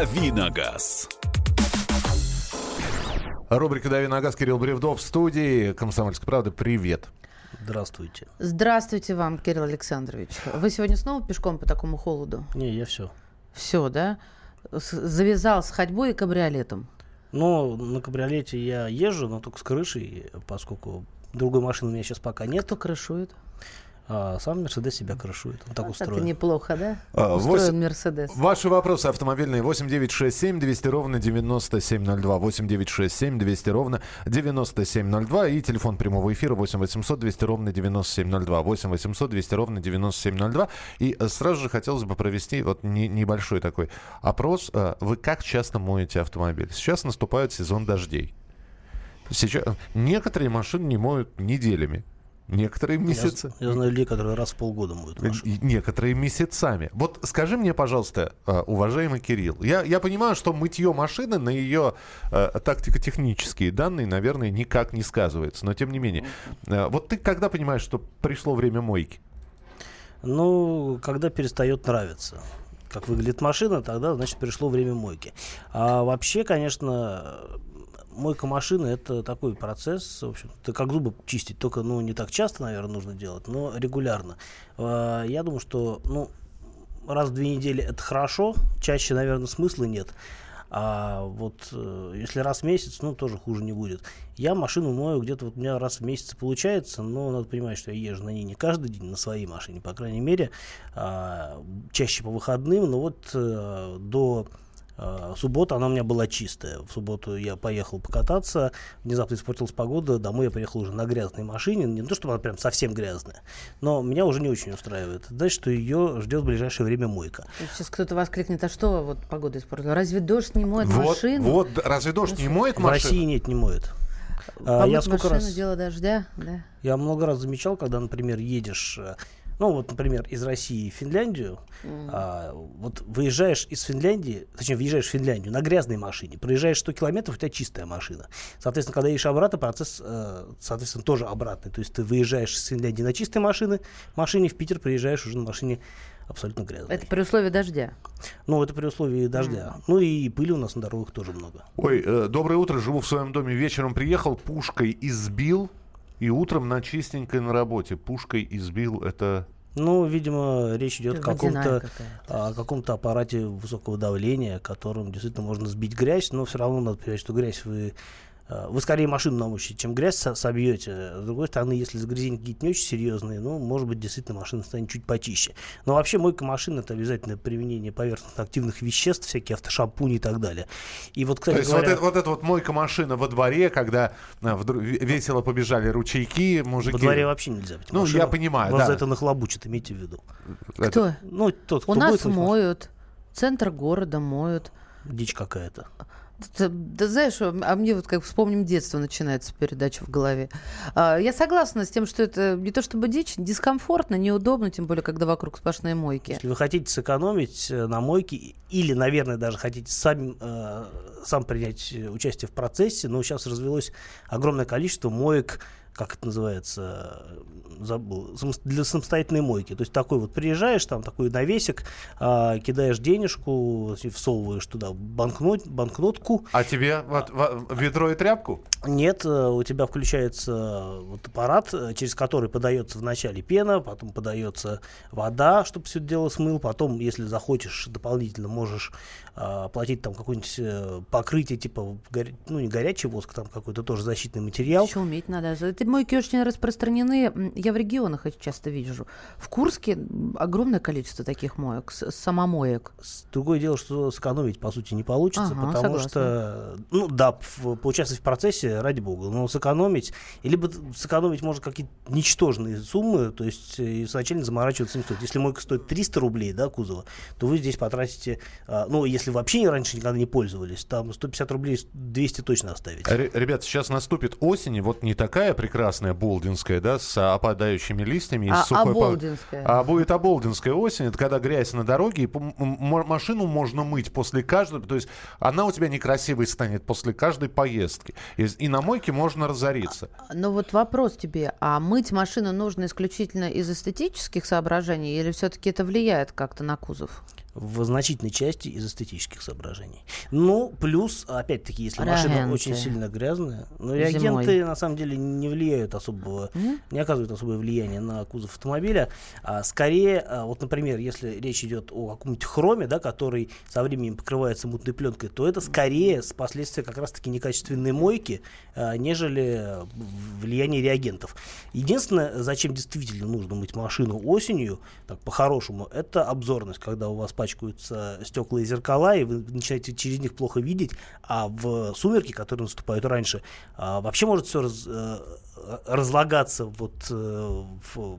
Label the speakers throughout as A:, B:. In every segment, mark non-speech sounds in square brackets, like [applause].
A: Давиногаз.
B: Рубрика «Дави на газ» Кирилл Бревдов в студии. Комсомольская правда, привет.
C: Здравствуйте.
D: Здравствуйте вам, Кирилл Александрович. Вы сегодня снова пешком по такому холоду?
C: Не, я все.
D: Все, да? С- Завязал с ходьбой и кабриолетом.
C: Но на кабриолете я езжу, но только с крышей, поскольку другой машины у меня сейчас пока нет.
D: Кто крышует?
C: А сам Мерседес себя крышует. Он так
D: Вот
C: устроен.
D: Это неплохо, да?
B: А,
D: Устроен
B: восемь-
D: Мерседес.
B: Ваши вопросы автомобильные 8967 200 ровно 9702. 8967 200 ровно 9702. И телефон прямого эфира 8 800 200 ровно 9702. 8 800 200 ровно 9702. И э, сразу же хотелось бы провести вот не- небольшой такой опрос. Э, Вы как часто моете автомобиль? Сейчас наступает сезон дождей. Сейчас некоторые машины не моют неделями. Некоторые
C: Я,
B: месяцы.
C: я знаю людей, которые раз в полгода моют машину.
B: И Некоторые месяцами. Вот скажи мне, пожалуйста, э, уважаемый Кирилл, я, я понимаю, что мытье машины на ее э, тактико-технические данные, наверное, никак не сказывается, но тем не менее. Э, вот ты когда понимаешь, что пришло время мойки?
C: Ну, когда перестает нравиться, как выглядит машина, тогда, значит, пришло время мойки. А вообще, конечно, мойка машины это такой процесс, в общем, это как зубы чистить, только, ну, не так часто, наверное, нужно делать, но регулярно. А, Я думаю, что, ну, раз в две недели это хорошо, чаще, наверное, смысла нет. А вот э, если раз в месяц, ну, тоже хуже не будет. Я машину мою где-то вот у меня раз в месяц получается, но надо понимать, что я езжу на ней не каждый день на своей машине, по крайней мере, а, чаще по выходным, но вот э, до э, субботы она у меня была чистая. В субботу я поехал покататься, внезапно испортилась погода, домой я приехал уже на грязной машине, не то, чтобы она прям совсем грязная, но меня уже не очень устраивает. Значит, что ее ждет в ближайшее время мойка.
D: Сейчас кто-то воскликнет, а что вот погода испортила? Разве дождь не моет
B: вот,
D: машину?
B: вот, разве дождь не моет
C: В
B: машину?
C: России нет, не моет. А,
D: Помыть
C: я сколько
D: машину,
C: раз...
D: дело дождя, да.
C: Я много раз замечал, когда, например, едешь, э, ну вот, например, из России в Финляндию, а, вот выезжаешь из Финляндии, точнее, въезжаешь в Финляндию на грязной машине, проезжаешь 100 километров, у тебя чистая машина. Соответственно, когда едешь обратно, процесс, э, соответственно, тоже обратный. То есть ты выезжаешь из Финляндии на чистой машине, машине в Питер приезжаешь уже на машине абсолютно грязной.
D: Это при условии дождя.
C: Ну, это при условии дождя. Ну и пыли у нас на дорогах тоже много.
B: Ой, э, доброе утро, живу в своем доме, вечером приехал, пушкой избил, и утром на чистенькой на работе. Пушкой избил, это...
C: Ну, видимо, речь идет о каком-то о каком-то аппарате высокого давления, которым действительно можно сбить грязь, но все равно надо понимать, что грязь вы вы скорее машину намочите, чем грязь со- собьете. С другой стороны, если загрязнения какие-то не очень серьезные, ну, может быть, действительно машина станет чуть почище. Но вообще мойка машины это обязательно применение поверхностно активных веществ, всякие автошампуни и так далее. И вот, кстати
B: То есть
C: говоря,
B: вот, это, вот эта вот мойка машина во дворе, когда а, вдруг ве- весело побежали ручейки, мужики...
C: во дворе вообще нельзя быть.
B: Ну, я понимаю,
C: Вас
B: да.
C: за это нахлобучат, имейте в виду.
B: Это-
D: Кто?
C: Ну, тот, кто
D: У нас моют. Центр города моют.
C: Дичь какая-то.
D: Да, да знаешь, а а мне вот как вспомним детство начинается передача в голове. А, я согласна с тем, что это не то чтобы дичь, дискомфортно, неудобно, тем более, когда вокруг сплошные мойки.
C: Если вы хотите сэкономить э, на мойке или, наверное, даже хотите сами, э, сам принять э, участие в процессе, но сейчас развелось огромное количество моек, как это называется, э, забыл, для самостоятельной мойки. То есть такой вот приезжаешь, там такой навесик, а, кидаешь денежку, всовываешь туда банкнот, банкнотку,
B: А тебе вот, во- ведро и тряпку?
C: нет, э, у тебя включается вот аппарат, э, через который подается вначале пена, потом подается вода, чтобы все дело смыл, потом, если захочешь, дополнительно можешь а, платить там какое-нибудь э, покрытие, типа, горя- ну не горячий воск, там какой-то тоже защитный материал.
D: Еще уметь надо. Эти мойки очень распространены. Я в регионах их часто вижу. В Курске огромное количество таких моек, самомоек.
C: Другое дело, что сэкономить, по сути, не получится,
D: Ага,
C: потому
D: согласна.
C: что, ну да, поучаствовать в процессе, ради бога, но сэкономить, либо сэкономить можно какие-то ничтожные суммы, то есть э, изначально заморачиваться не стоит. Если мойка стоит 300 рублей, да, кузова, то вы здесь потратите, а, ну, если вообще раньше никогда не пользовались, там 150 рублей, 200 точно оставите.
B: Р- Ребят, сейчас наступит осень, и вот не такая прекрасная болдинская, да, с опадающими листьями. и
D: А
B: с сухой
D: оболдинская?
B: А будет оболдинская осень, это когда грязь на дороге, и машину можно мыть после каждой, то есть она у тебя некрасивой станет после каждой поездки. И, и на мойке можно разориться.
D: Но вот вопрос тебе, а мыть машину нужно исключительно из эстетических соображений или все-таки это влияет как-то на кузов?
C: В значительной части из эстетических соображений. Ну, плюс, опять-таки, если машина
D: Реагенты.
C: очень сильно грязная, но реагенты
D: Зимой.
C: на самом деле не влияют особого,
D: М?
C: не оказывают особое влияние на кузов автомобиля. А скорее, а, вот, например, если речь идет о каком-нибудь хроме, да, который со временем покрывается мутной пленкой, то это скорее с последствия как раз-таки некачественной мойки, а, нежели влияние реагентов. Единственное, зачем действительно нужно мыть машину осенью, так по-хорошему, это обзорность, когда у вас пачкаются стекла и зеркала, и вы начинаете через них плохо видеть, а в сумерки, которые наступают раньше, а, вообще может все разлагаться вот э, в,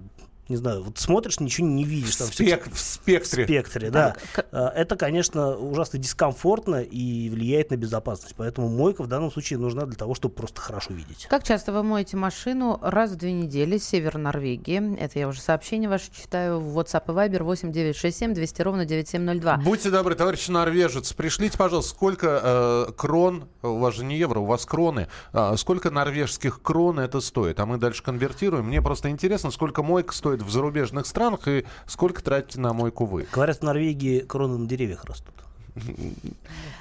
C: не знаю, вот смотришь, ничего не видишь. Там всё
B: Спек- в
C: в
B: спектре.
C: спектре, да.
D: к-
C: А, Это, конечно, ужасно дискомфортно и влияет на безопасность. Поэтому мойка в данном случае нужна для того, чтобы просто хорошо видеть.
D: Как часто вы моете машину? Раз в две недели. Север Норвегии. Это я уже сообщение ваше читаю в WhatsApp и Viber 8967 200 ровно 9702.
B: Будьте добры, товарищ норвежец, пришлите, пожалуйста, сколько э, крон, у вас же не евро, у вас кроны, а, сколько норвежских крон это стоит? А мы дальше конвертируем. Мне просто интересно, сколько мойка стоит в зарубежных странах и сколько тратите на мойку вы.
C: Говорят, в Норвегии кроны на деревьях растут.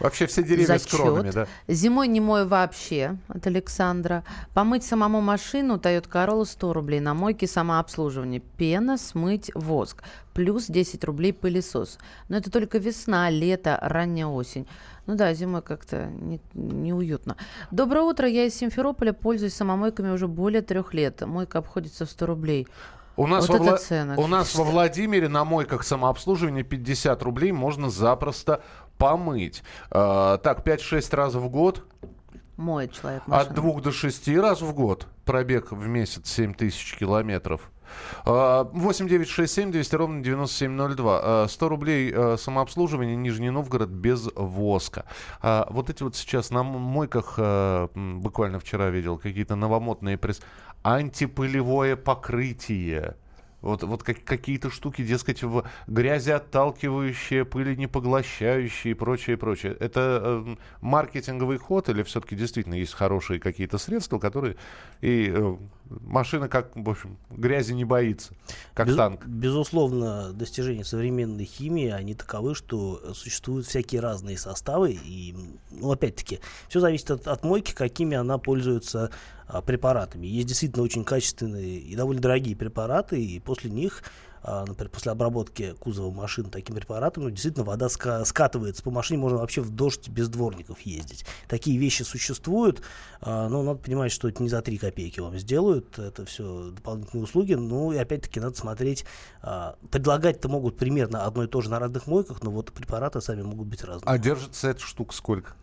B: Вообще все деревья
D: Зачет.
B: с кронами, да?
D: Зимой не мою вообще, от Александра. Помыть самому машину Toyota Corolla 100 рублей. На мойке самообслуживание. Пена, смыть, воск. Плюс 10 рублей пылесос. Но это только весна, лето, ранняя осень. Ну да, зимой как-то не- неуютно. Доброе утро, я из Симферополя, пользуюсь самомойками уже более трех лет. Мойка обходится в 100 рублей.
B: У нас,
D: Вот
B: во, Вла-
D: цены.
B: у нас во Владимире на мойках самообслуживания 50 рублей можно запросто помыть. А, так, 5-6 раз в год,
D: Моет человек
B: от
D: машину.
B: 2 до 6 раз в год, пробег в месяц 7 тысяч километров. А, 8 9 6 7 200 ровно 9702. А, 100 рублей а, самообслуживание Нижний Новгород без воска. А, Вот эти вот сейчас на мойках, а, буквально вчера видел, какие-то новомодные пресс... Антипылевое покрытие. Вот, вот как- какие-то штуки, дескать, в грязи отталкивающие, пыли не поглощающие и прочее, прочее. Это э, маркетинговый ход или все-таки действительно есть хорошие какие-то средства, которые и э, машина, как, в общем, грязи не боится, как
C: Без-
B: танк.
C: Безусловно, достижения современной химии, они таковы, что существуют всякие разные составы. И, ну, опять-таки, все зависит от, от мойки, какими она пользуется а, препаратами. Есть действительно очень качественные и довольно дорогие препараты, и после них, например, после обработки кузова машин таким препаратом, ну, действительно вода ска- скатывается по машине, можно вообще в дождь без дворников ездить. Такие вещи существуют, а, но надо понимать, что это не за 3 копейки вам сделают, это все дополнительные услуги, ну и опять-таки надо смотреть, а, предлагать-то могут примерно одно и то же на разных мойках, но вот препараты сами могут быть разные.
B: А держится эта штука сколько?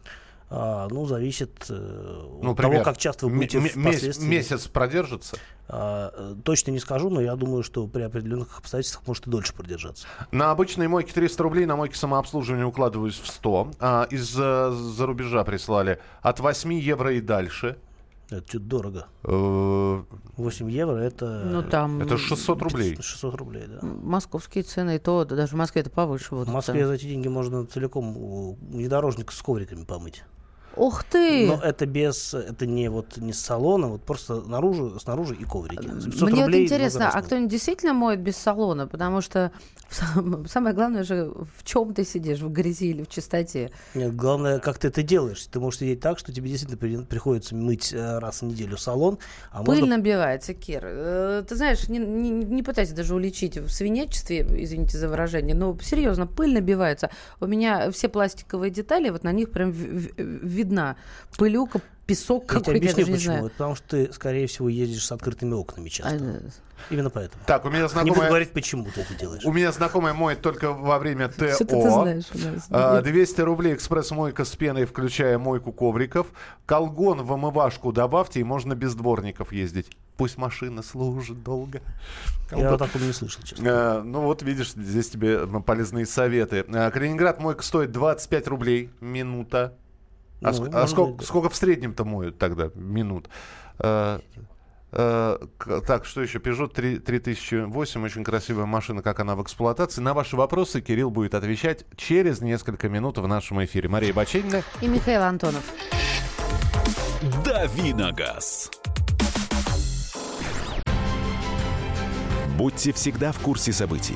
C: А, ну, зависит э,
B: Ну,
C: от
B: пример.
C: того, как часто вы будете впоследствии.
B: месяц продержится?
C: А, э, точно не скажу, но я думаю, что при определенных обстоятельствах может и дольше продержаться.
B: На обычной мойке 300 рублей, на мойке самообслуживания укладываюсь в 100. А, из-за рубежа прислали от 8 евро и дальше.
C: Это что-то дорого.
B: Э,
C: 8 евро это...
D: Ну там
B: Это 600 рублей.
C: 600 рублей, да.
D: московские цены, и то даже в Москве это повыше. Вот
C: В Москве
D: это.
C: за эти деньги можно целиком внедорожник с ковриками помыть.
D: Ух ты!
C: Но это без, это не вот не с салона, вот просто наружу, снаружи и коврики. За 500
D: Мне вот интересно, а кто-нибудь действительно моет без салона? Потому что [laughs] сам- самое главное же, в чем ты сидишь, в грязи или в чистоте.
C: Нет, главное, как ты это делаешь. Ты можешь сидеть так, что тебе действительно при- приходится мыть э, раз в неделю салон, а
D: Пыль
C: можно
D: набивается, Кир. Э, Ты знаешь, не, не, не пытайся даже уличить в свинячестве, извините за выражение, но серьезно, пыль набивается. У меня все пластиковые детали, вот на них прям в- в- видна пылюка, песок
C: Я тебе
D: какой-то, я
C: объясню
D: даже не
C: почему.
D: знаю.
C: Потому что ты, скорее всего, ездишь с открытыми окнами часто.
D: А,
C: Именно поэтому.
B: Так, у меня
C: Не буду
B: знакомая,
C: говорить, почему ты это делаешь.
B: у меня знакомая моет только во время [laughs] ТО.
D: Что-то ты знаешь у нас.
B: А, 200 рублей экспресс-мойка с пеной, включая мойку ковриков. Колгон в омывашку добавьте, и можно без дворников ездить. Пусть машина служит долго.
C: Я о таком не слышал, честно.
B: Э, ну вот видишь, здесь тебе полезные советы. Э, Калининград мойка стоит 25 рублей минута. А,
C: Ну,
B: ск- а сколько,
C: быть, да.
B: сколько в среднем-то моют тогда минут? Э, э, так, что еще? Peugeot 3, 3008, очень красивая машина, как она в эксплуатации. На ваши вопросы Кирилл будет отвечать через несколько минут в нашем эфире. Мария Баченина.
D: И Михаил Антонов.
A: Давиногаз. Будьте всегда в курсе событий.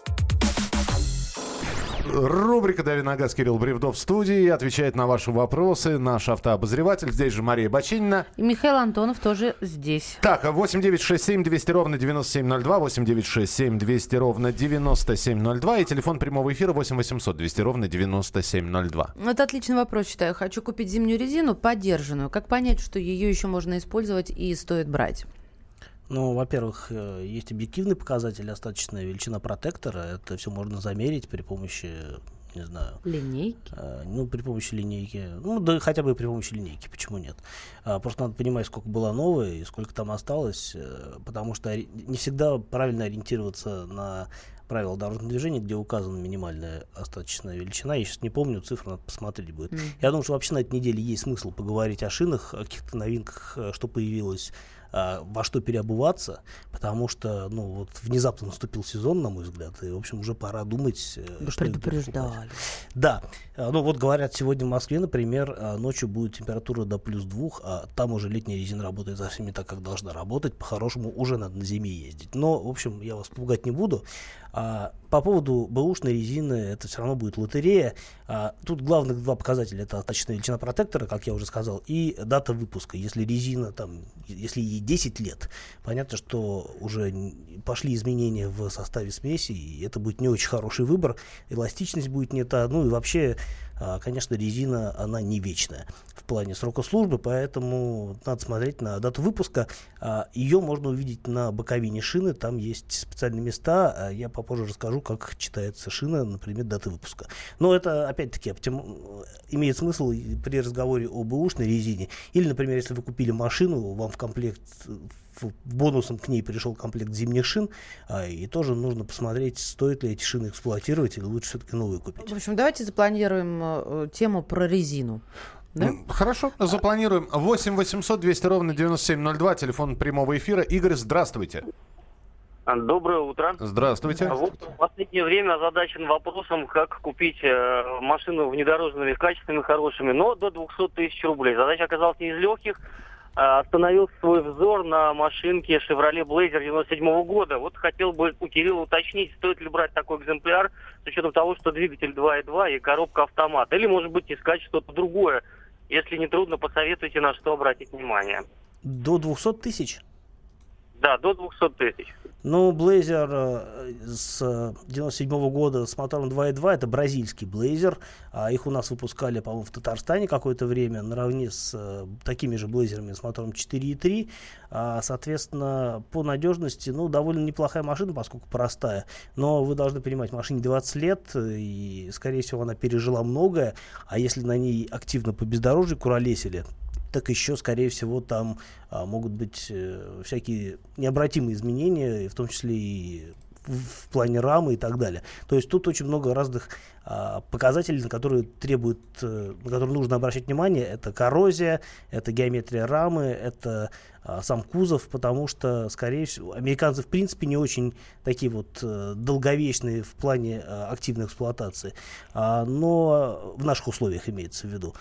B: Рубрика «Дави на газ» Кирилл Бревдов в студии. Отвечает на ваши вопросы наш автообозреватель. Здесь же Мария Бочинина.
D: И Михаил Антонов тоже здесь.
B: Так, 8967 200 ровно 9702, 8967 200 ровно 9702 и телефон прямого эфира 8 800 200 ровно 9702.
D: Ну, Это отличный вопрос, считаю. Хочу купить зимнюю резину подержанную. Как понять, что ее еще можно использовать и стоит брать?
C: Ну, во-первых, э, есть объективный показатель, остаточная величина протектора. Это все можно замерить при помощи, не знаю,
D: Линейки.
C: э, ну, при помощи линейки. Ну, да хотя бы при помощи линейки, почему нет? А, Просто надо понимать, сколько было новое и сколько там осталось, э, потому что не всегда правильно ориентироваться на правила дорожного движения, где указана минимальная остаточная величина. Я сейчас не помню цифру, надо посмотреть будет. Я думаю, что вообще на этой неделе есть смысл поговорить о шинах, о каких-то новинках, э, что появилось, а, во что переобуваться, потому что, ну, вот внезапно наступил сезон, на мой взгляд, и, в общем, уже пора думать, э,
D: Вы
C: что
D: предупреждали.
C: Да, А, ну вот говорят, сегодня в Москве, например, ночью будет температура до плюс двух, а там уже летняя резина работает совсем не так, как должна работать, по-хорошему уже надо на зиме ездить. Но, в общем, я вас пугать не буду. А, по поводу бэушной резины, это все равно будет лотерея. А, тут главных два показателя, это остаточная величина протектора, как я уже сказал, и дата выпуска. Если резина, там, если ей 10 лет, понятно, что уже пошли изменения в составе смеси, и это будет не очень хороший выбор, эластичность будет не та, ну и вообще, а, конечно, резина, она не вечная в плане срока службы, поэтому надо смотреть на дату выпуска. А, Ее можно увидеть на боковине шины, там есть специальные места, а я попозже расскажу, как читается шина на предмет даты выпуска. Но это, опять-таки, оптим- имеет смысл при разговоре о бэушной резине. Или, например, если вы купили машину, вам в комплект бонусом к ней пришел комплект зимних шин, а, и тоже нужно посмотреть, стоит ли эти шины эксплуатировать или лучше все-таки новые купить.
D: В общем, давайте запланируем э, тему про резину. Да?
B: Хорошо, запланируем. 8 800 200 ровно 9702, телефон прямого эфира. Игорь, здравствуйте.
E: Доброе утро.
B: Здравствуйте.
E: А Вот в последнее время озадачен вопросом, как купить э, машину внедорожными, качественными, хорошими, но до 200 тысяч рублей. Задача оказалась не из легких. А, Остановил свой взор на машинке Chevrolet Blazer 97 года. Вот хотел бы у Кирилла уточнить, стоит ли брать такой экземпляр с учетом того, что двигатель 2.2 и коробка автомат. Или, может быть, искать что-то другое. Если не трудно, посоветуйте, на что обратить внимание.
C: До 200 тысяч?
E: Да, до 200 тысяч.
C: Ну, Блейзер э, с 97 года с мотором 2.2 это бразильский Блейзер. А их у нас выпускали, по-моему, в Татарстане какое-то время, наравне с э, такими же Блейзерами с мотором 4.3. А, соответственно, по надежности, ну, довольно неплохая машина, поскольку простая. Но вы должны понимать, машине 20 лет, э, и, скорее всего, она пережила многое. А если на ней активно по бездорожью куролесили, так еще, скорее всего, там а, могут быть э, всякие необратимые изменения, в том числе и в, плане рамы и так далее. То есть тут очень много разных а, показателей, на которые требуют, э, на которые нужно обращать внимание. Это коррозия, это геометрия рамы, это а, сам кузов, потому что, скорее всего, американцы в принципе не очень такие вот э, долговечные в плане э, активной эксплуатации, А, но в наших условиях имеется в виду.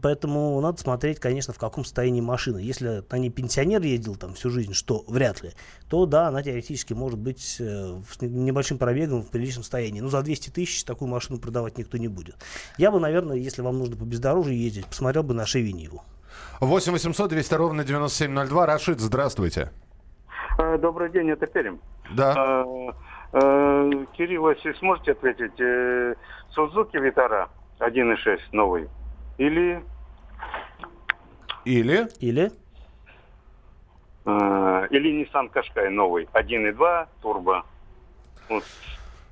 C: Поэтому надо смотреть, конечно, в каком состоянии машина. Если на ней пенсионер ездил там всю жизнь, что вряд ли, то да, она теоретически может быть э, с небольшим пробегом в приличном состоянии. Но за 200 тысяч такую машину продавать никто не будет. Я бы, наверное, если вам нужно по бездорожью ездить, посмотрел бы на Nivo.
B: 8 800 200 ровно 9702. Рашид, здравствуйте.
F: Э, Добрый день, это Пермь.
B: Да.
F: Э, э, Кирилл, если сможете ответить, Сузуки Витара 1.6 новый или,
B: Или?
C: Или?
F: или Nissan Qashqai новый 1.2 турбо? Вот.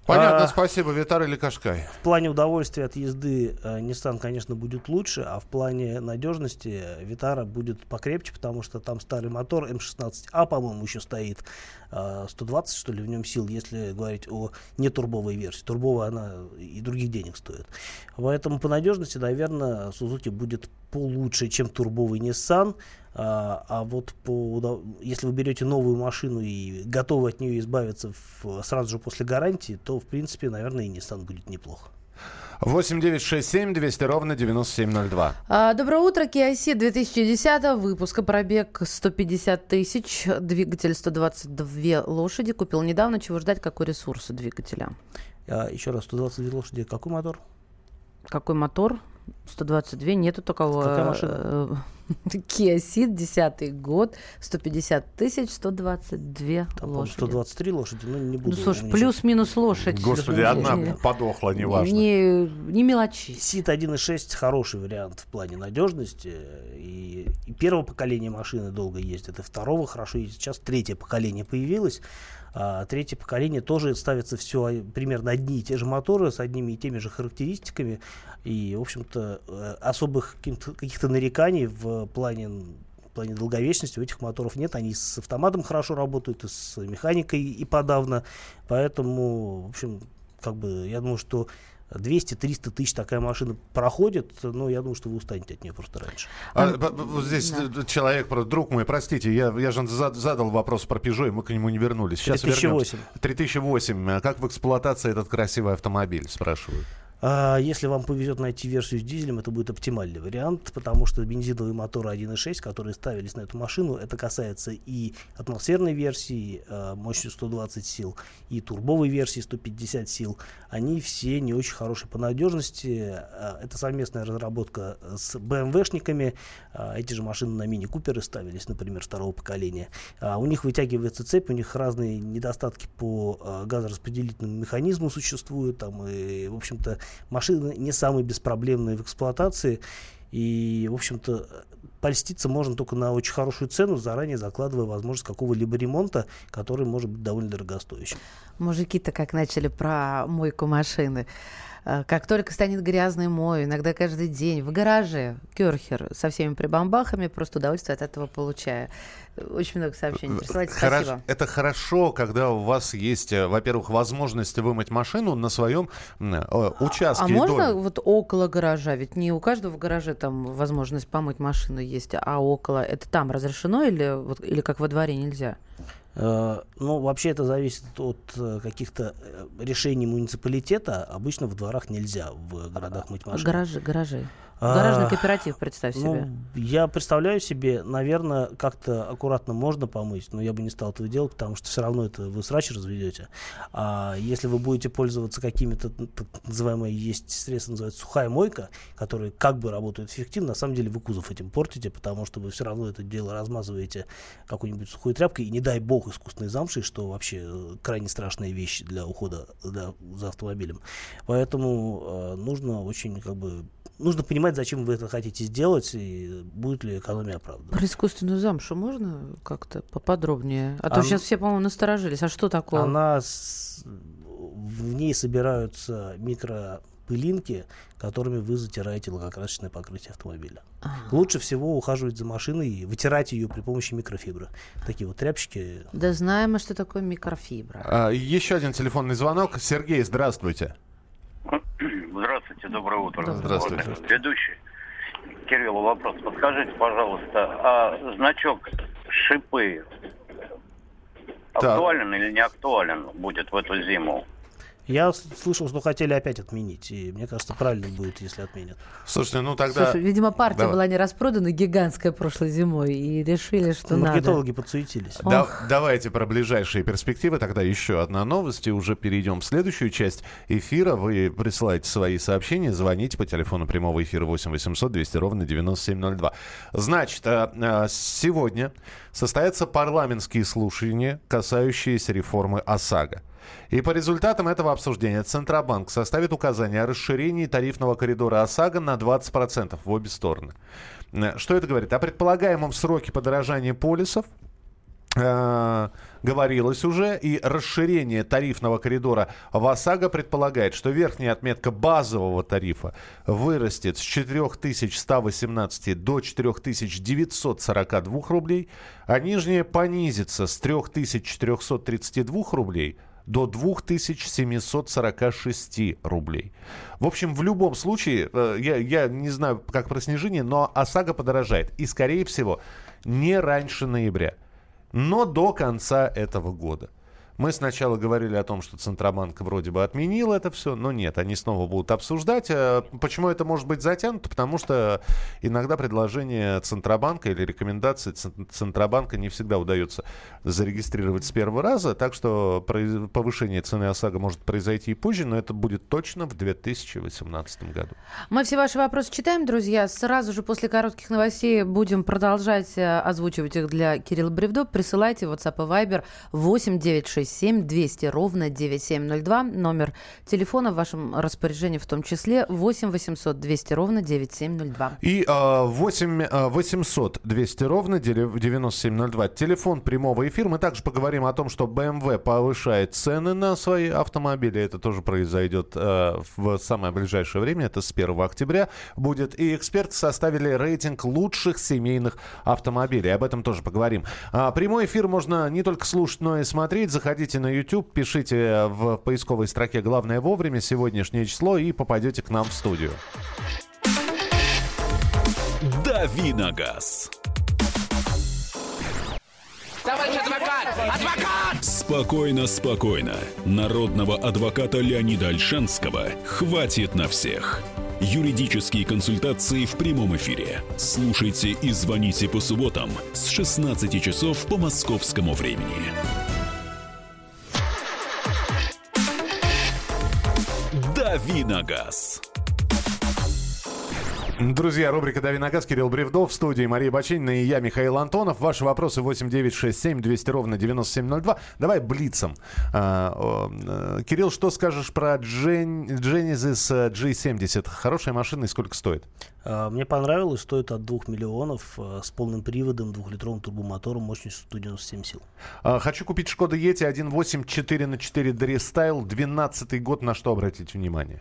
B: Понятно,
C: А,
B: спасибо. Витар или Кашкай?
C: В плане удовольствия от езды э, Nissan, конечно, будет лучше, а в плане надежности Витара будет покрепче, потому что там старый мотор М16А, по-моему, еще стоит. э, 120, что ли, в нем сил, если говорить о нетурбовой версии. Турбовая она и других денег стоит. Поэтому по надежности, наверное, Suzuki будет получше, чем турбовый Nissan. А, а вот по, если вы берете новую машину и готовы от нее избавиться в- сразу же после гарантии, то, в принципе, наверное, и Nissan будет неплохо.
B: 8 9 6 7 200 ровно 9702.
D: А, Доброе утро, Kia Ceed 2010 выпуска, пробег 150 тысяч, двигатель 122 лошади. Купил недавно, чего ждать, какой ресурс у двигателя?
C: А, еще раз, 122 лошади, какой мотор?
D: Какой мотор? 122, нету такого.
C: Какая машина?
D: э, [laughs] Kia Ceed, 10 год, 150 тысяч, 122
C: Там,
D: лошади.
C: 123 лошади, ну не буду.
D: Ну, слушай, плюс-минус лошадь.
B: Господи, одна
D: не-
B: подохла, неважно.
D: Не, не мелочи.
C: Сит 1.6 хороший вариант в плане надежности. И, и первого поколения машины долго ездят, и второго хорошо ездит. Сейчас третье поколение появилось. А третье поколение тоже ставится все примерно одни и те же моторы с одними и теми же характеристиками. И, в общем-то, э, особых каких-то- нареканий в плане в плане долговечности у этих моторов нет. Они с автоматом хорошо работают, и с механикой и подавно. Поэтому, в общем, как бы, я думаю, что 200-300 тысяч такая машина проходит, но я думаю, что вы устанете от нее просто раньше.
B: А, вот здесь э, человек, друг мой, простите, я, я же зад- задал вопрос про Peugeot, и мы к нему не вернулись. Сейчас
C: 3008.
B: вернемся. 3008. А Как в эксплуатации этот красивый автомобиль, спрашивают.
C: А если вам повезет найти версию с дизелем, это будет оптимальный вариант, потому что бензиновые моторы 1.6, которые ставились на эту машину, это касается и атмосферной версии э, мощностью 120 сил, и турбовой версии 150 сил. Они все не очень хорошие по надежности. Э, это совместная разработка с BMW-шниками. Э, эти же машины на мини-куперы ставились, например, второго поколения. А у них вытягивается цепь, у них разные недостатки по газораспределительному механизму существуют. Там, и, в общем-то, машины не самые беспроблемные в эксплуатации. И, в общем-то, польститься можно только на очень хорошую цену, заранее закладывая возможность какого-либо ремонта, который может быть довольно дорогостоящим.
D: Мужики-то как начали про мойку машины. Э, Как только станет грязный мой, иногда каждый день, в гараже, керхер со всеми прибамбахами, просто удовольствие от этого получая. Очень много сообщений присылайте,
B: Хорошо-
D: спасибо.
B: Это хорошо, когда у вас есть, э, во-первых, возможность вымыть машину на своем э, участке.
D: А
B: и
D: можно
B: доме.
D: вот около гаража? Ведь не у каждого в гараже там возможность помыть машину есть, а около. Это там разрешено или, вот, или как во дворе нельзя?
C: Э, Ну, вообще это зависит от э, каких-то э, решений муниципалитета. Обычно в дворах нельзя в городах мыть машины.
D: Гаражи, гаражи.
C: А,
D: Гаражный кооператив, представь
C: Ну,
D: себе.
C: я представляю себе, наверное, как-то аккуратно можно помыть, но я бы не стал этого делать, потому что все равно это вы срач разведете. А если вы будете пользоваться какими-то так называемые есть средства, называется сухая мойка, которые как бы работают эффективно, на самом деле вы кузов этим портите, потому что вы все равно это дело размазываете какой-нибудь сухой тряпкой, и не дай бог искусственной замшей, что вообще э, крайне страшные вещи для ухода для- за автомобилем. Поэтому э, нужно очень как бы нужно понимать, зачем вы это хотите сделать и будет ли экономия оправдана.
D: Про искусственную замшу можно как-то поподробнее? А то
C: А
D: сейчас все, по-моему, насторожились. А что такое?
C: Она с- в ней собираются микропылинки, которыми вы затираете лакокрасочное покрытие автомобиля.
D: А.
C: Лучше всего ухаживать за машиной и вытирать ее при помощи микрофибры. Такие вот тряпочки.
D: Да знаем мы, что такое микрофибра.
B: А, Еще один телефонный звонок. Сергей, здравствуйте. [clears throat]
G: Здравствуйте, доброе утро.
B: Здравствуйте.
G: Вот, Ведущий. Кириллу вопрос. Подскажите, пожалуйста, а значок шипы актуален или не актуален будет в эту зиму?
C: Я слышал, что хотели опять отменить. И мне кажется, правильно будет, если отменят.
B: Слушайте, ну тогда...
D: Слушай, видимо, партия
B: Давай.
D: была не распродана гигантская прошлой зимой и решили, что надо.
C: Маркетологи подсуетились.
B: Да-
D: Ох.
B: давайте про ближайшие перспективы. Тогда еще одна новость, и уже перейдем в следующую часть эфира. Вы присылаете свои сообщения, звоните по телефону прямого эфира 8 800 200 ровно 9702. Значит, а, а, сегодня состоятся парламентские слушания, касающиеся реформы ОСАГО. И по результатам этого обсуждения Центробанк составит указание о расширении тарифного коридора ОСАГО на 20% в обе стороны. Э, Что это говорит? О предполагаемом сроке подорожания полисов э, говорилось уже, и расширение тарифного коридора в ОСАГО предполагает, что верхняя отметка базового тарифа вырастет с 4118 до 4942 рублей, а нижняя понизится с 3432 рублей до 2746 рублей. В общем, в любом случае, э, я, я не знаю, как про снижение, но ОСАГО подорожает. И, скорее всего, не раньше ноября но до конца этого года. Мы сначала говорили о том, что Центробанк вроде бы отменил это все, но нет, они снова будут обсуждать. Э, почему это может быть затянуто? Потому что иногда предложения Центробанка или рекомендации Центробанка не всегда удается зарегистрировать с первого раза, так что повышение цены ОСАГО может произойти и позже, но это будет точно в 2018 году.
D: Мы все ваши вопросы читаем, друзья. Сразу же после коротких новостей будем продолжать э, озвучивать их для Кирилла Бревдо. Присылайте WhatsApp и Viber 896 7 200 ровно 9702. Номер телефона в вашем распоряжении в том числе 8 800 200 ровно 9702.
B: И э, 8 800 200 ровно 9702. Телефон прямого эфира. Мы также поговорим о том, что BMW повышает цены на свои автомобили. Это тоже произойдет э, в самое ближайшее время. Это с 1 октября будет. И эксперты составили рейтинг лучших семейных автомобилей. Об этом тоже поговорим. А, прямой эфир можно не только слушать, но и смотреть. Заходите Заходите на YouTube, пишите в поисковой строке «Главное вовремя» сегодняшнее число и попадете к нам в студию.
H: Давиногаз. Товарищ адвокат! Адвокат! Спокойно, спокойно. Народного адвоката Леонида Альшанского хватит на всех. Юридические консультации в прямом эфире. Слушайте и звоните по субботам с 16 часов по московскому времени. «Дави на газ».
B: Друзья, рубрика «Дави на газ», Кирилл Бревдов в студии, Мария Бачинина и я, Михаил Антонов. Ваши вопросы 8967 200 ровно 9702. Давай блицом. А, э, Кирилл, что скажешь про Gen- Genesis G70? Хорошая машина и сколько стоит?
C: А, мне понравилось, стоит от 2 миллионов э, с полным приводом, двухлитровым турбомотором мощностью 197 сил.
B: А, хочу купить Шкода Yeti 1.8 4 на 4 Restyle, 12 год, на что обратить внимание?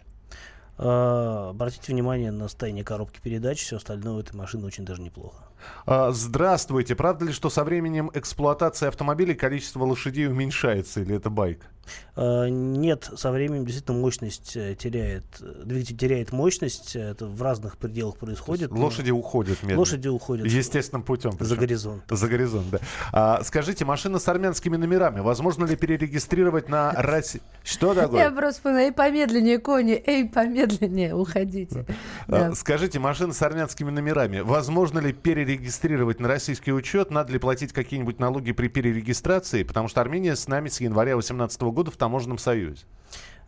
C: А, обратите внимание на состояние коробки передач, все остальное у этой машины очень даже неплохо.
B: А, здравствуйте. Правда ли, что со временем эксплуатации автомобилей количество лошадей уменьшается или это байк?
C: А, нет, со временем действительно мощность э, теряет, двигатель теряет мощность, это в разных пределах происходит.
B: Лошади уходят медленно.
C: Лошади уходят.
B: Естественным путем.
C: За горизонт.
B: За горизонт, да. А, скажите, машина с армянскими номерами, возможно ли перерегистрировать на Россию? Что такое?
D: Я просто поняла, эй, помедленнее, кони, эй, помедленнее, уходите.
B: Да. Скажите, машина с армянскими номерами, возможно ли перерегистрировать на российский учет? Надо ли платить какие-нибудь налоги при перерегистрации? Потому что Армения с нами с января 2018 года года в таможенном союзе.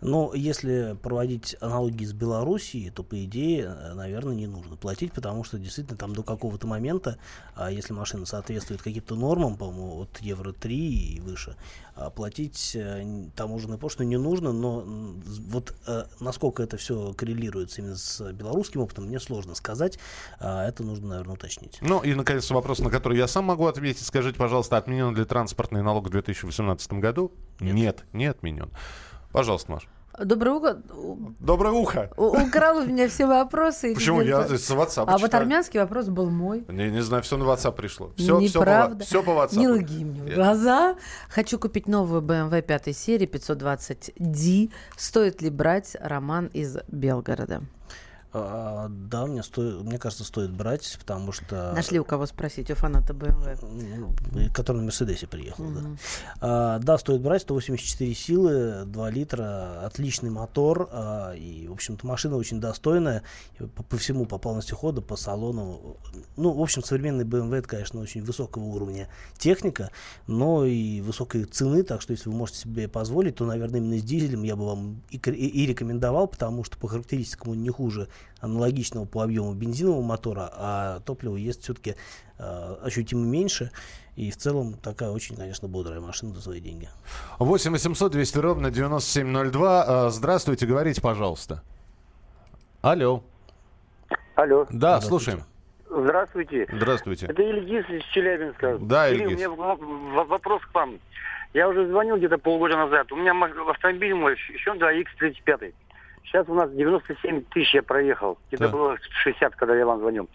C: Но если проводить аналогии с Белоруссией, то, по идее, э, наверное, не нужно платить, потому что действительно там до какого-то момента, а если машина соответствует каким-то нормам, по-моему, от Евро-3 и выше, а платить э, таможенную пошлину не нужно, но вот э, насколько это все коррелируется именно с белорусским опытом, мне сложно сказать, а это нужно, наверное, уточнить.
B: Ну и, наконец, вопрос, на который я сам могу ответить. Скажите, пожалуйста, отменен ли транспортный налог в 2018 году? Нет, Нет не отменен. Пожалуйста, Маш.
D: Доброе утро.
B: Доброе ухо.
D: Украл у меня все вопросы.
B: Почему? Я с WhatsApp
D: А вот армянский вопрос был мой.
B: Не, не знаю, все на WhatsApp пришло. Все,
D: Неправда.
B: Все по, все по WhatsApp.
D: Не лги мне в глаза. Хочу купить новую BMW 5 серии 520D. Стоит ли брать роман из Белгорода?
C: А, да, мне, стоит, мне кажется, стоит брать, потому что...
D: Нашли у кого спросить, у фаната BMW.
C: Который на Мерседесе приехал, угу. да. А, да, стоит брать, 184 силы, 2 литра, отличный мотор, а, и, в общем-то, машина очень достойная по, по всему, по полности хода, по салону. Ну, в общем, современный BMW, это, конечно, очень высокого уровня техника, но и высокой цены, так что, если вы можете себе позволить, то, наверное, именно с дизелем я бы вам и, и, и рекомендовал, потому что по характеристикам он не хуже аналогичного по объему бензинового мотора, а топливо ест все-таки э, ощутимо меньше. И в целом такая очень, конечно, бодрая машина за свои деньги.
B: 8 800 200 ровно 9702. Э, здравствуйте, говорите, пожалуйста. Алло.
I: Алло.
B: Да, слушаем.
E: Здравствуйте.
B: Здравствуйте.
E: Это Ильгиз из Челябинска.
B: Да,
E: Кирилл,
B: Ильгиз.
E: у меня вопрос к вам. Я уже звонил где-то полгода назад. У меня автомобиль мой, Hyundai X35. Сейчас у нас 97 тысяч я проехал. Где-то
B: Так.
E: было 60, когда я вам звонил.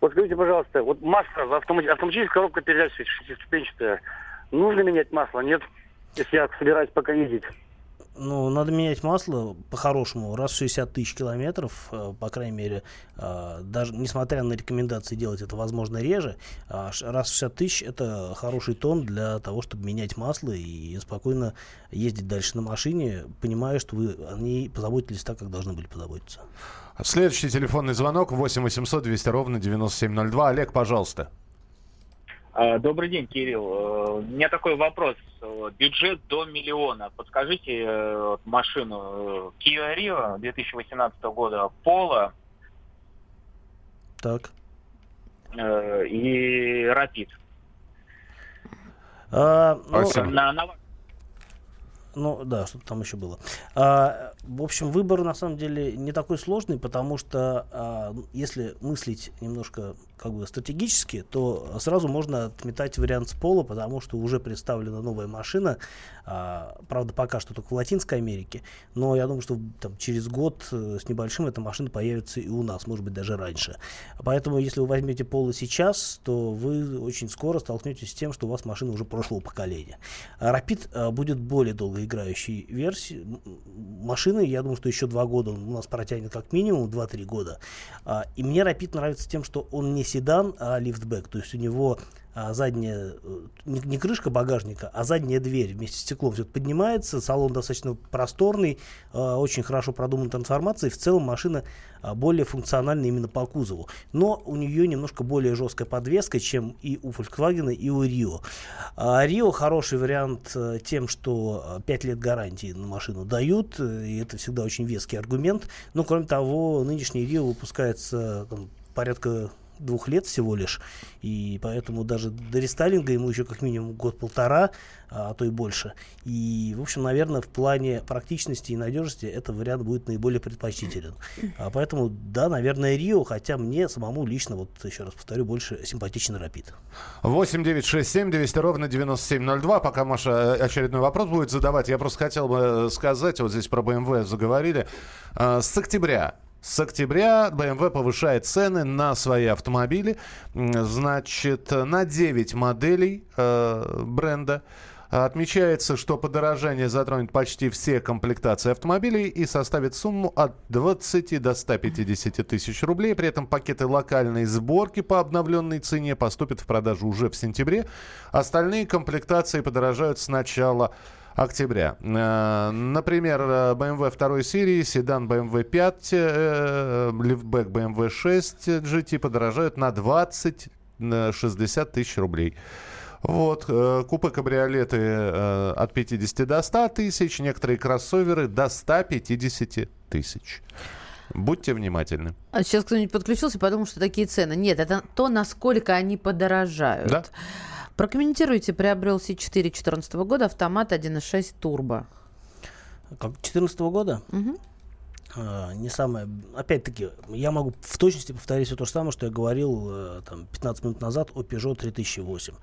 E: Вот скажите, пожалуйста, вот масло, в автомати- автоматическая коробка передач шестиступенчатая. Нужно менять масло, нет? Если я собираюсь пока ездить.
C: Ну, надо менять масло по-хорошему раз в 60 тысяч километров, э, по крайней мере, э, даже несмотря на рекомендации делать это, возможно, реже, а раз в 60 тысяч это хороший тон для того, чтобы менять масло и спокойно ездить дальше на машине, понимая, что вы о ней позаботились так, как должны были позаботиться.
B: Следующий телефонный звонок 8 800 200 ровно 9702. Олег, пожалуйста.
I: А, Добрый день, Кирилл. Э, У меня такой вопрос. Бюджет до миллиона. Подскажите э, машину э, Kia Rio 2018 года, Пола
C: Так.
I: и Rapid.
C: А, ну,
B: Спасибо.
I: На, на-
C: Ну да, что-то там еще было. А, в общем, выбор на самом деле не такой сложный, потому что а, если мыслить немножко как бы стратегически, то сразу можно отметать вариант с пола, потому что уже представлена новая машина, а, правда пока что только в Латинской Америке, но я думаю, что там, через год э, с небольшим эта машина появится и у нас, может быть даже раньше. Поэтому если вы возьмете поло сейчас, то вы очень скоро столкнетесь с тем, что у вас машина уже прошлого поколения. Rapid а, будет более долгоиграющей версией м, машины. Я думаю, что еще два года он у нас протянет как минимум 2-3 года. А, И мне Rapid нравится тем, что он не седан, а лифтбэк. То есть у него а, задняя, э, не, не крышка багажника, а задняя дверь вместе с стеклом все поднимается. Салон достаточно просторный, а, очень хорошо продумана трансформация. И в целом машина а, более функциональна именно по кузову. Но у нее немножко более жесткая подвеска, чем и у Volkswagen, и у Rio. Rio хороший вариант э, тем, что 5 лет гарантии на машину дают, э, и это всегда очень веский аргумент. Но, кроме того, нынешний Rio выпускается там, порядка двух лет всего лишь, и поэтому даже до рестайлинга ему еще как минимум год-полтора, а то и больше. И, в общем, наверное, в плане практичности и надежности этот вариант будет наиболее предпочтителен. А поэтому, да, наверное, Рио, хотя мне самому лично, вот еще раз повторю, больше симпатичен Рапид.
B: 8 9 6 7 200 ровно 9702. Пока Маша э, очередной вопрос будет задавать, я просто хотел бы э, сказать, вот здесь про BMW заговорили. Э, С октября с октября BMW повышает цены на свои автомобили. Значит, на 9 моделей э, бренда. Отмечается, что подорожание затронет почти все комплектации автомобилей и составит сумму от 20 до 150 тысяч рублей. При этом пакеты локальной сборки по обновленной цене поступят в продажу уже в сентябре. Остальные комплектации подорожают с начала октября. Э, Например, э, BMW второй серии, седан BMW 5, э, лифтбэк BMW 6 GT подорожают на 20-60 тысяч рублей. Вот, купе кабриолеты от 50 до 100 тысяч, некоторые кроссоверы до 150 тысяч. Будьте внимательны.
D: А сейчас кто-нибудь подключился подумал, что такие цены. Нет, это то, насколько они подорожают.
B: Да?
D: Прокомментируйте, приобрел C4 2014 года, автомат 1.6 турбо.
C: Как 2014 года?
D: Мгм.
C: А, не самое... Опять-таки, я могу в точности повторить все то же самое, что я говорил э, там, 15 минут назад о Peugeot 3008.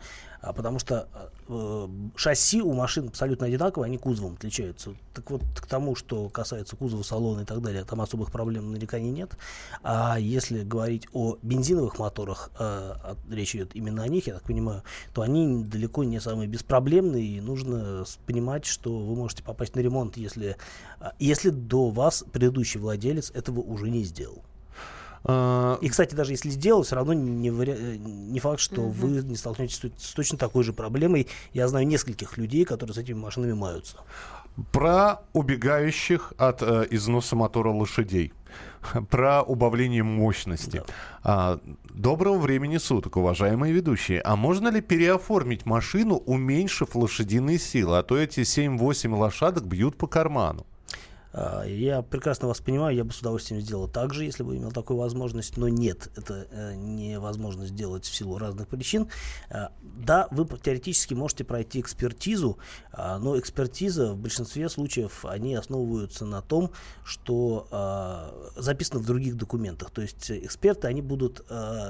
C: А, потому что э, шасси у машин абсолютно одинаковые, они кузовом отличаются. Так вот, к тому, что касается кузова, салона и так далее, там особых проблем нареканий нет. А если говорить о бензиновых моторах, э, а речь идет именно о них, я так понимаю, то они далеко не самые беспроблемные, и нужно понимать, что вы можете попасть на ремонт, если, а, если до вас предыдущий владелец этого уже не сделал.
B: Э,
C: И, кстати, даже если сделал, все равно не, вари- э, не факт, что вы не столкнетесь с, точно такой же проблемой. Я знаю нескольких людей, которые с этими машинами маются.
B: Про убегающих от э, износа мотора лошадей. [laughs] Про убавление мощности. А, доброго времени суток, уважаемые ведущие. А можно ли переоформить машину, уменьшив лошадиные силы? А то эти 7-8 лошадок бьют по карману.
C: А, я прекрасно вас понимаю, я бы с удовольствием сделал так же, если бы имел такую возможность, но нет, это э, невозможно сделать в силу разных причин. А, да, вы теоретически можете пройти экспертизу, а, но экспертиза в большинстве случаев, они основываются на том, что записано в других документах. То есть эксперты, они будут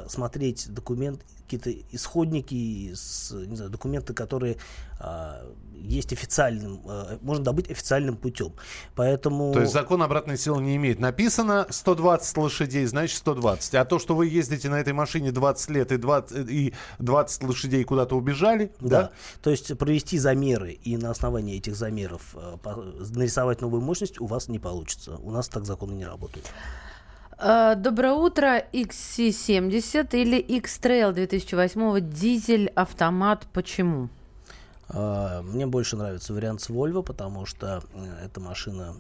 C: смотреть документ, какие-то исходники, не знаю, документы, которые есть официальным, можно добыть официальным путем. Поэтому...
B: То есть закон обратной силы не имеет. Написано 120 лошадей, значит 120. А то, что вы ездите на этой машине 20 лет и 20, и 20 лошадей куда-то убежали, да?
C: да? То есть провести замеры и на основании этих замеров э, нарисовать новую мощность у вас не получится. У нас так законы не работают.
D: Э, доброе утро, XC70 или X-Trail 2008 дизель автомат. Почему?
C: А, мне больше нравится вариант с Volvo, потому что э, эта машина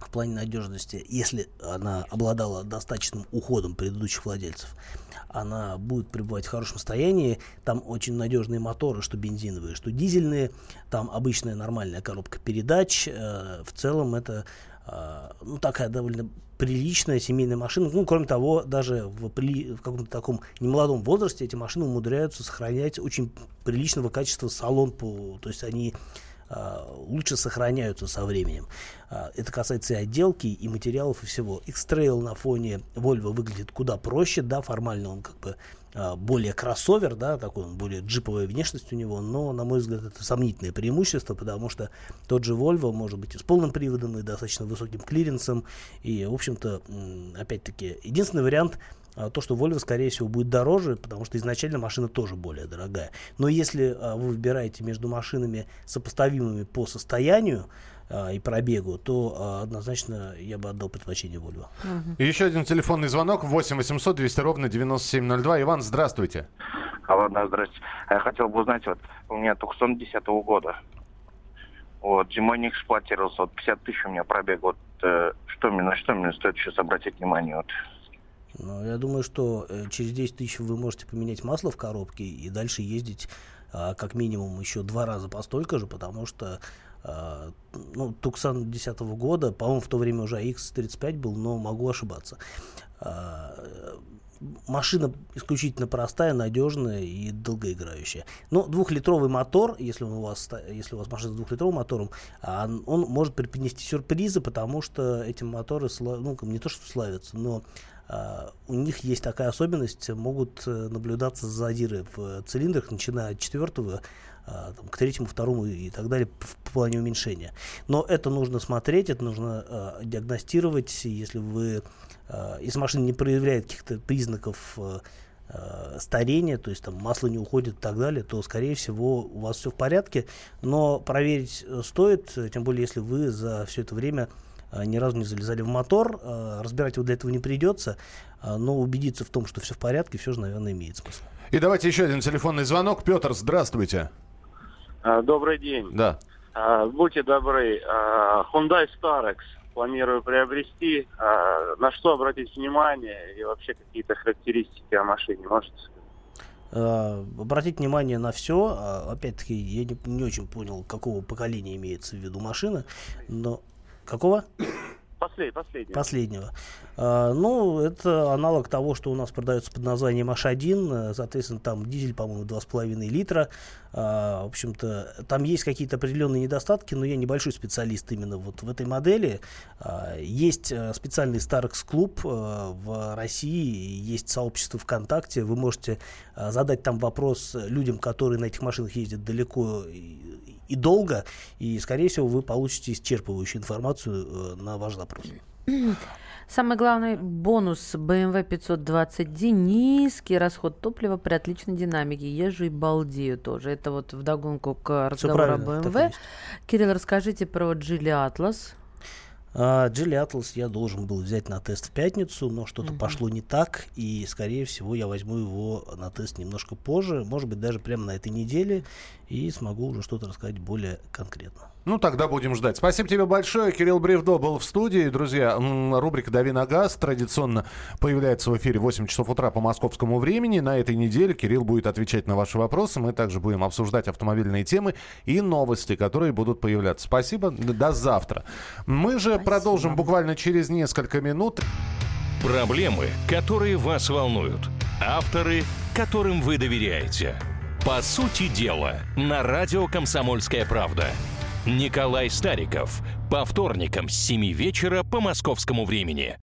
C: в плане надежности, если она обладала достаточным уходом предыдущих владельцев, она будет пребывать в хорошем состоянии. Там очень надежные моторы, что бензиновые, что дизельные. Там обычная нормальная коробка передач. Э, в целом это э, ну, такая довольно приличная семейная машина. Ну, кроме того, даже в, при, в каком-то таком немолодом возрасте эти машины умудряются сохранять очень приличного качества салон. По, то есть они а, лучше сохраняются со временем. А, это касается и отделки, и материалов, и всего. X-Trail на фоне Volvo выглядит куда проще, да, формально он как бы а, более кроссовер, да, такой он более джиповая внешность у него, но, на мой взгляд, это сомнительное преимущество, потому что тот же Volvo может быть и с полным приводом, и достаточно высоким клиренсом, и, в общем-то, опять-таки, единственный вариант а, то, что Volvo, скорее всего, будет дороже, потому что изначально машина тоже более дорогая. Но если а, вы выбираете между машинами сопоставимыми по состоянию, а, и пробегу, то а, однозначно я бы отдал предпочтение Volvo.
B: Угу. Еще один телефонный звонок 8 800 200 ровно 9702. Иван, здравствуйте.
J: Алло, да, здравствуйте. Я хотел бы узнать, вот у меня Туксон 10 -го года. Вот, зимой не эксплуатировался, вот 50 тысяч у меня пробег. Вот э, что мне, на что мне стоит сейчас обратить внимание? Вот.
C: Ну, я думаю, что э, через 10 тысяч вы можете поменять масло в коробке и дальше ездить э, как минимум еще два раза по столько же, потому что ну, Туксан 2010 года, по-моему, в то время уже X35 был, но могу ошибаться. Uh, машина исключительно простая, надежная и долгоиграющая. Но двухлитровый мотор, если он у вас, если у вас машина с двухлитровым мотором, он, он может преподнести сюрпризы, потому что эти моторы, ну, не то что славятся, но у них есть такая особенность, могут э, наблюдаться задиры в цилиндрах, начиная от четвертого а, там, к третьему, второму и так далее в, плане уменьшения. Но это нужно смотреть, это нужно э, диагностировать, если вы, э, если машина не проявляет каких-то признаков э, старения, то есть там масло не уходит и так далее, то, скорее всего, у вас все в порядке. Но проверить стоит, тем более, если вы за все это время ни разу не залезали в мотор, разбирать его для этого не придется, но убедиться в том, что все в порядке, все же, наверное, имеет смысл.
B: И давайте еще один телефонный звонок. Петр, здравствуйте.
K: А, добрый день.
B: Да.
K: А, будьте добры, а, Hyundai Starex планирую приобрести. На что обратить внимание и вообще какие-то характеристики о машине можете
C: сказать? Обратить внимание на все. Опять-таки, я не, не очень понял, какого поколения имеется в виду машина, но какого?
K: Послед, последнего.
C: Последнего. А, ну, это аналог того, что у нас продается под названием H1. Соответственно, там дизель, по-моему, 2,5 литра. А, в общем-то, там есть какие-то определенные недостатки, но я небольшой специалист именно вот в этой модели. А, есть э, специальный Starex клуб э, в России, есть сообщество ВКонтакте. Вы можете э, задать там вопрос людям, которые на этих машинах ездят далеко и долго, и, скорее всего, вы получите исчерпывающую информацию э, на ваш запрос.
D: Самый главный бонус BMW 520D – низкий расход топлива при отличной динамике. Езжу и балдею тоже. Это вот вдогонку к разговору о BMW. Кирилл, расскажите про Geely Atlas.
C: Джили uh, Atlas я должен был взять на тест в пятницу, но что-то uh-huh. пошло не так, и, скорее всего, я возьму его на тест немножко позже, может быть, даже прямо на этой неделе, и смогу уже что-то рассказать более конкретно.
B: Ну, тогда будем ждать. Спасибо тебе большое. Кирилл Бревдо был в студии. Друзья, рубрика «Дави на газ» традиционно появляется в эфире в 8 часов утра по московскому времени. На этой неделе Кирилл будет отвечать на ваши вопросы. Мы также будем обсуждать автомобильные темы и новости, которые будут появляться. Спасибо. До завтра. Мы же продолжим буквально через несколько минут.
L: Проблемы, которые вас волнуют. Авторы, которым вы доверяете. По сути дела, на радио «Комсомольская правда». Николай Стариков. По вторникам с 7 вечера по московскому времени.